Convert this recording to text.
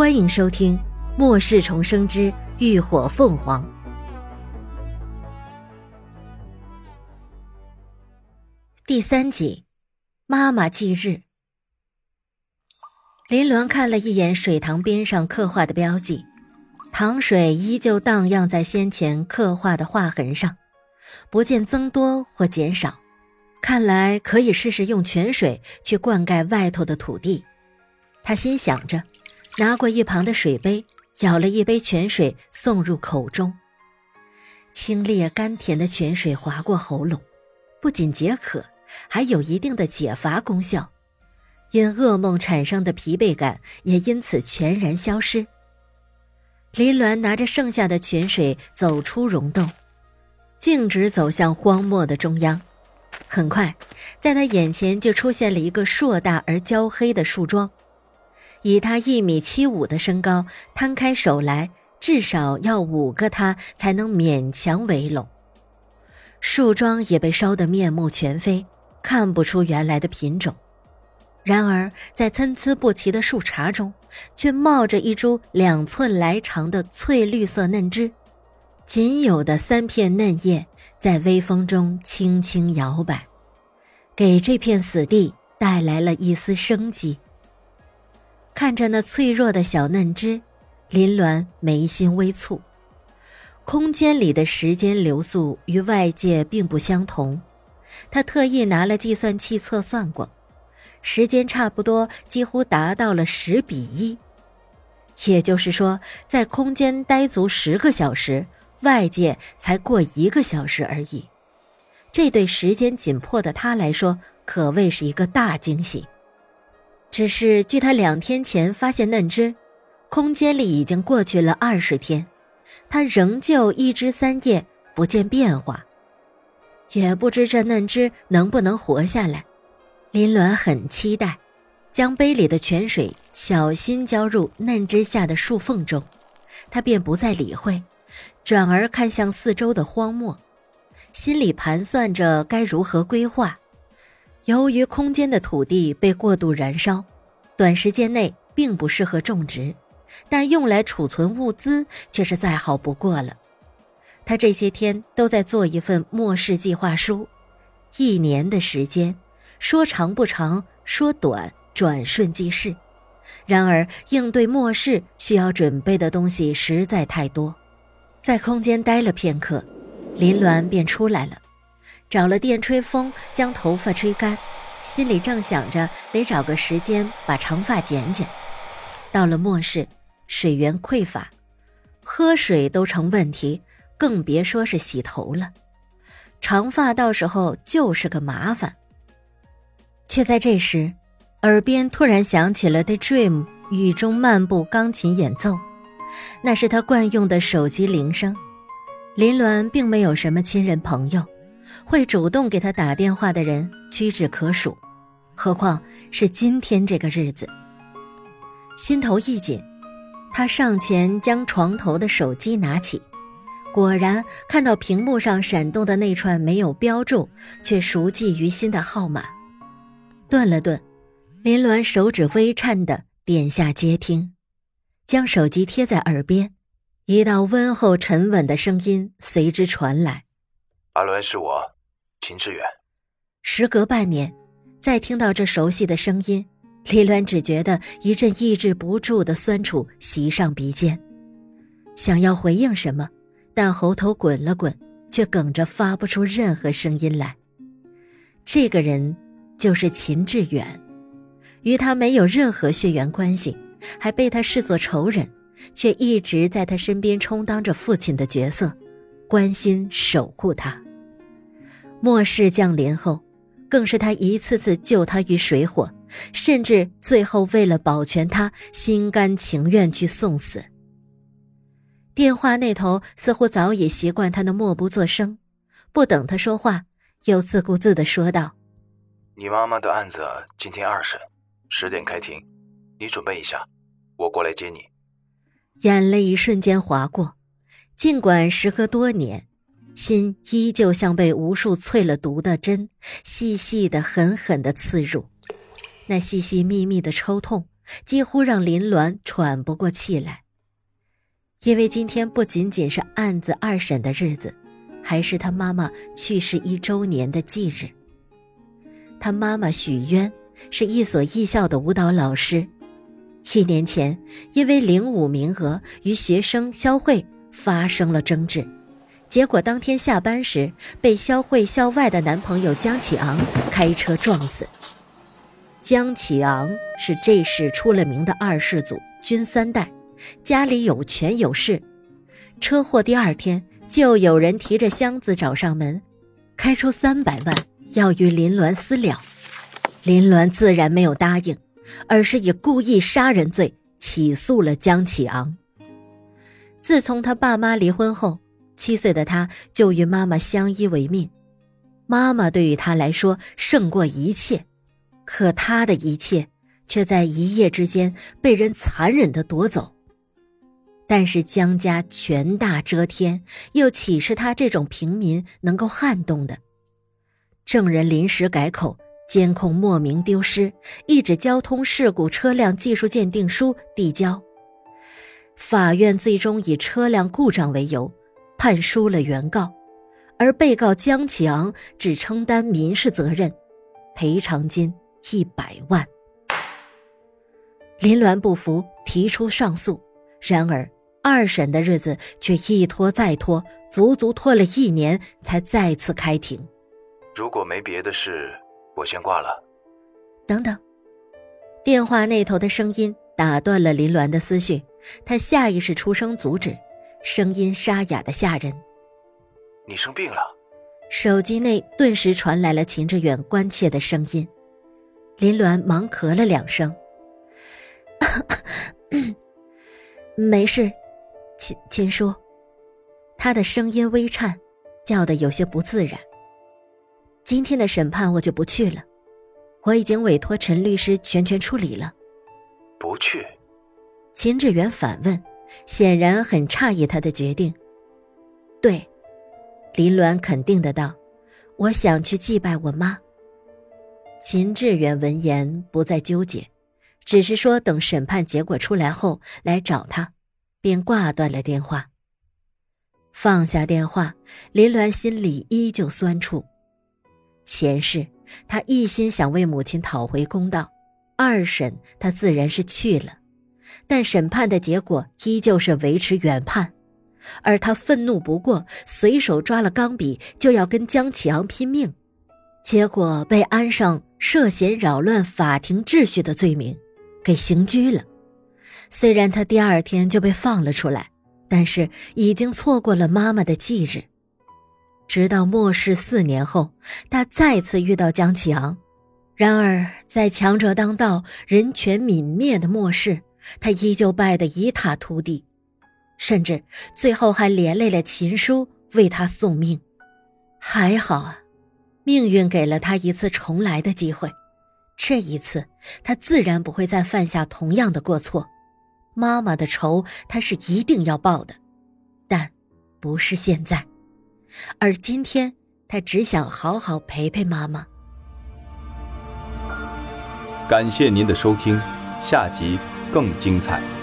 欢迎收听《末世重生之浴火凤凰》第三集。妈妈忌日。林鸾看了一眼水塘边上刻画的标记，塘水依旧荡漾在先前刻画的画痕上，不见增多或减少。看来可以试试用泉水去灌溉外头的土地。他心想着。拿过一旁的水杯，舀了一杯泉水送入口中。清冽甘甜的泉水划过喉咙，不仅解渴，还有一定的解乏功效。因噩梦产生的疲惫感也因此全然消失。林鸾拿着剩下的泉水走出溶洞，径直走向荒漠的中央。很快，在他眼前就出现了一个硕大而焦黑的树桩。以他一米七五的身高，摊开手来，至少要五个他才能勉强围拢。树桩也被烧得面目全非，看不出原来的品种。然而，在参差不齐的树杈中，却冒着一株两寸来长的翠绿色嫩枝，仅有的三片嫩叶在微风中轻轻摇摆，给这片死地带来了一丝生机。看着那脆弱的小嫩枝，林鸾眉心微蹙。空间里的时间流速与外界并不相同，他特意拿了计算器测算过，时间差不多几乎达到了十比一。也就是说，在空间待足十个小时，外界才过一个小时而已。这对时间紧迫的他来说，可谓是一个大惊喜。只是，据他两天前发现嫩枝，空间里已经过去了二十天，他仍旧一枝三叶不见变化，也不知这嫩枝能不能活下来。林鸾很期待，将杯里的泉水小心浇入嫩枝下的树缝中，他便不再理会，转而看向四周的荒漠，心里盘算着该如何规划。由于空间的土地被过度燃烧，短时间内并不适合种植，但用来储存物资却是再好不过了。他这些天都在做一份末世计划书，一年的时间，说长不长，说短转瞬即逝。然而，应对末世需要准备的东西实在太多。在空间待了片刻，林鸾便出来了。找了电吹风，将头发吹干，心里正想着得找个时间把长发剪剪。到了末世，水源匮乏，喝水都成问题，更别说是洗头了。长发到时候就是个麻烦。却在这时，耳边突然响起了《The Dream》雨中漫步钢琴演奏，那是他惯用的手机铃声。林鸾并没有什么亲人朋友。会主动给他打电话的人屈指可数，何况是今天这个日子。心头一紧，他上前将床头的手机拿起，果然看到屏幕上闪动的那串没有标注却熟记于心的号码。顿了顿，林鸾手指微颤的点下接听，将手机贴在耳边，一道温厚沉稳的声音随之传来。阿伦是我，秦志远。时隔半年，再听到这熟悉的声音，李鸾只觉得一阵抑制不住的酸楚袭上鼻尖，想要回应什么，但喉头滚了滚，却哽着发不出任何声音来。这个人就是秦志远，与他没有任何血缘关系，还被他视作仇人，却一直在他身边充当着父亲的角色。关心守护他。末世降临后，更是他一次次救他于水火，甚至最后为了保全他，心甘情愿去送死。电话那头似乎早已习惯他的默不作声，不等他说话，又自顾自地说道：“你妈妈的案子今天二审，十点开庭，你准备一下，我过来接你。”眼泪一瞬间划过。尽管时隔多年，心依旧像被无数淬了毒的针细细的、狠狠的刺入，那细细密密的抽痛，几乎让林鸾喘不过气来。因为今天不仅仅是案子二审的日子，还是他妈妈去世一周年的忌日。他妈妈许渊是一所艺校的舞蹈老师，一年前因为领舞名额与学生肖慧发生了争执，结果当天下班时被肖慧校外的男朋友江启昂开车撞死。江启昂是这市出了名的二世祖，军三代。家里有权有势，车祸第二天就有人提着箱子找上门，开出三百万要与林鸾私了。林鸾自然没有答应，而是以故意杀人罪起诉了江启昂。自从他爸妈离婚后，七岁的他就与妈妈相依为命，妈妈对于他来说胜过一切，可他的一切却在一夜之间被人残忍的夺走。但是江家权大遮天，又岂是他这种平民能够撼动的？证人临时改口，监控莫名丢失，一纸交通事故车辆技术鉴定书递交。法院最终以车辆故障为由，判输了原告，而被告江启昂只承担民事责任，赔偿金一百万。林鸾不服，提出上诉，然而。二审的日子却一拖再拖，足足拖了一年才再次开庭。如果没别的事，我先挂了。等等，电话那头的声音打断了林鸾的思绪，他下意识出声阻止，声音沙哑的吓人：“你生病了。”手机内顿时传来了秦志远关切的声音。林鸾忙咳了两声：“ 没事。”秦秦叔，他的声音微颤，叫的有些不自然。今天的审判我就不去了，我已经委托陈律师全权处理了。不去？秦志远反问，显然很诧异他的决定。对，林鸾肯定的道：“我想去祭拜我妈。”秦志远闻言不再纠结，只是说等审判结果出来后来找他。便挂断了电话。放下电话，林鸾心里依旧酸楚。前世他一心想为母亲讨回公道，二审他自然是去了，但审判的结果依旧是维持原判，而他愤怒不过，随手抓了钢笔就要跟江启昂拼命，结果被安上涉嫌扰乱法庭秩序的罪名，给刑拘了。虽然他第二天就被放了出来，但是已经错过了妈妈的忌日。直到末世四年后，他再次遇到江启昂。然而，在强者当道、人权泯灭的末世，他依旧败得一塌涂地，甚至最后还连累了秦叔为他送命。还好啊，命运给了他一次重来的机会。这一次，他自然不会再犯下同样的过错。妈妈的仇，他是一定要报的，但不是现在，而今天，他只想好好陪陪妈妈。感谢您的收听，下集更精彩。